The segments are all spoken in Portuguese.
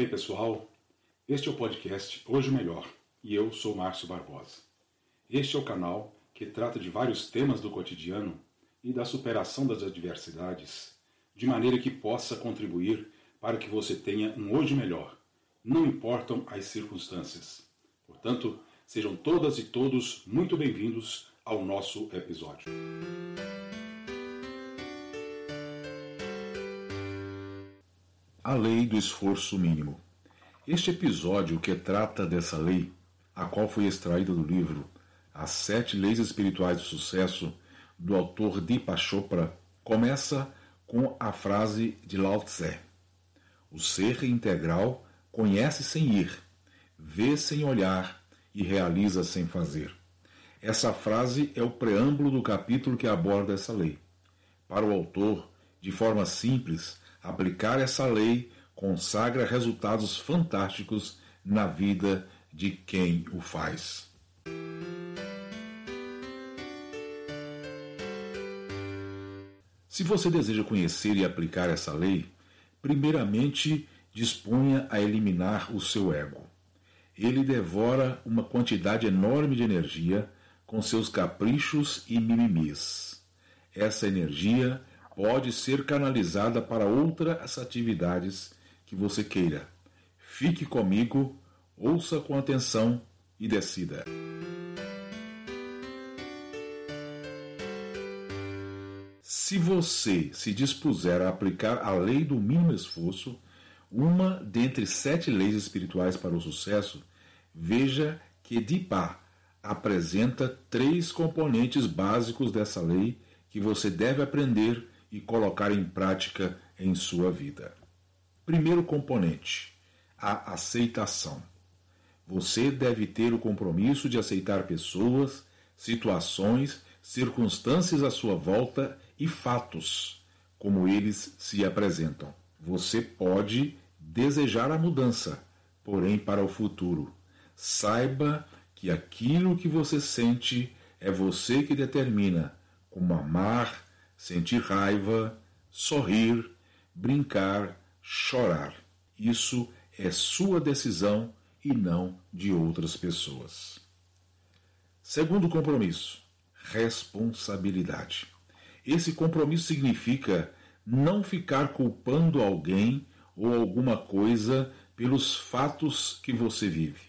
Ei pessoal, este é o podcast Hoje Melhor e eu sou Márcio Barbosa. Este é o canal que trata de vários temas do cotidiano e da superação das adversidades, de maneira que possa contribuir para que você tenha um hoje melhor, não importam as circunstâncias. Portanto, sejam todas e todos muito bem-vindos ao nosso episódio. A lei do esforço mínimo. Este episódio que trata dessa lei, a qual foi extraída do livro As Sete Leis Espirituais do Sucesso, do autor Deepak Chopra, começa com a frase de Lao Tse: O ser integral conhece sem ir, vê sem olhar e realiza sem fazer. Essa frase é o preâmbulo do capítulo que aborda essa lei. Para o autor, de forma simples, aplicar essa lei consagra resultados fantásticos na vida de quem o faz. Se você deseja conhecer e aplicar essa lei, primeiramente disponha a eliminar o seu ego. Ele devora uma quantidade enorme de energia com seus caprichos e mimimis. Essa energia pode ser canalizada para outras atividades que você queira. Fique comigo, ouça com atenção e decida. Se você se dispuser a aplicar a lei do mínimo esforço, uma dentre sete leis espirituais para o sucesso, veja que Dipa apresenta três componentes básicos dessa lei que você deve aprender e colocar em prática em sua vida. Primeiro componente: a aceitação. Você deve ter o compromisso de aceitar pessoas, situações, circunstâncias à sua volta e fatos, como eles se apresentam. Você pode desejar a mudança, porém para o futuro. Saiba que aquilo que você sente é você que determina como amar, sentir raiva, sorrir, brincar, chorar. Isso é sua decisão e não de outras pessoas. Segundo compromisso, responsabilidade. Esse compromisso significa não ficar culpando alguém ou alguma coisa pelos fatos que você vive.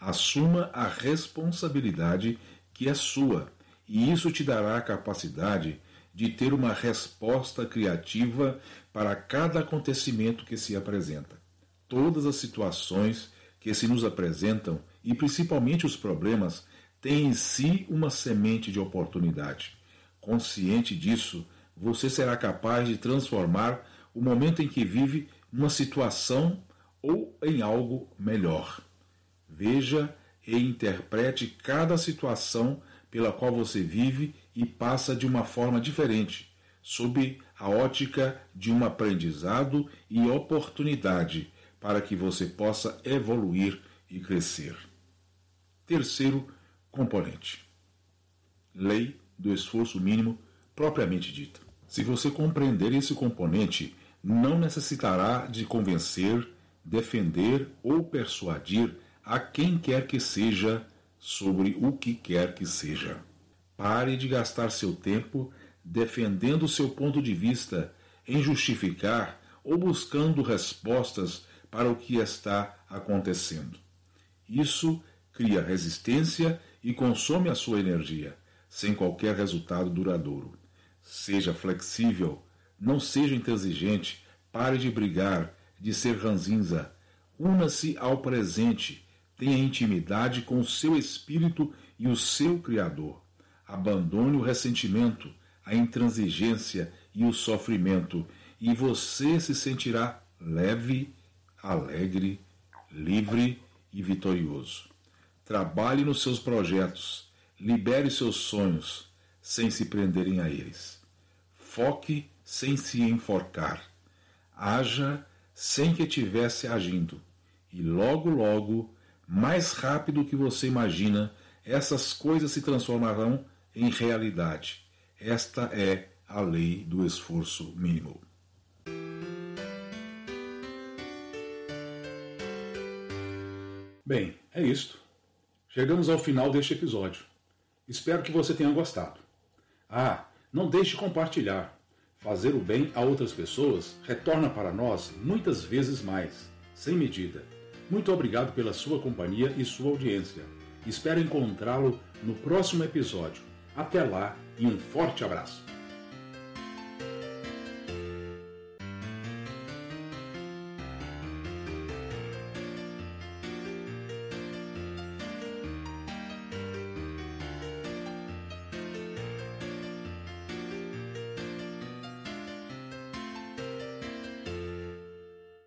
Assuma a responsabilidade que é sua, e isso te dará a capacidade de ter uma resposta criativa para cada acontecimento que se apresenta. Todas as situações que se nos apresentam, e principalmente os problemas, têm em si uma semente de oportunidade. Consciente disso, você será capaz de transformar o momento em que vive numa situação ou em algo melhor. Veja e interprete cada situação pela qual você vive e passa de uma forma diferente, sob a ótica de um aprendizado e oportunidade para que você possa evoluir e crescer. Terceiro componente: lei do esforço mínimo propriamente dita. Se você compreender esse componente, não necessitará de convencer, defender ou persuadir a quem quer que seja sobre o que quer que seja. Pare de gastar seu tempo defendendo seu ponto de vista em justificar ou buscando respostas para o que está acontecendo. Isso cria resistência e consome a sua energia, sem qualquer resultado duradouro. Seja flexível, não seja intransigente, pare de brigar, de ser ranzinza. Una-se ao presente, tenha intimidade com o seu espírito e o seu Criador. Abandone o ressentimento, a intransigência e o sofrimento, e você se sentirá leve, alegre, livre e vitorioso. Trabalhe nos seus projetos, libere seus sonhos, sem se prenderem a eles. Foque sem se enforcar. Haja sem que estivesse agindo. E logo, logo, mais rápido que você imagina, essas coisas se transformarão em realidade. Esta é a lei do esforço mínimo. Bem, é isto. Chegamos ao final deste episódio. Espero que você tenha gostado. Ah, não deixe de compartilhar. Fazer o bem a outras pessoas retorna para nós muitas vezes mais, sem medida. Muito obrigado pela sua companhia e sua audiência. Espero encontrá-lo no próximo episódio. Até lá e um forte abraço.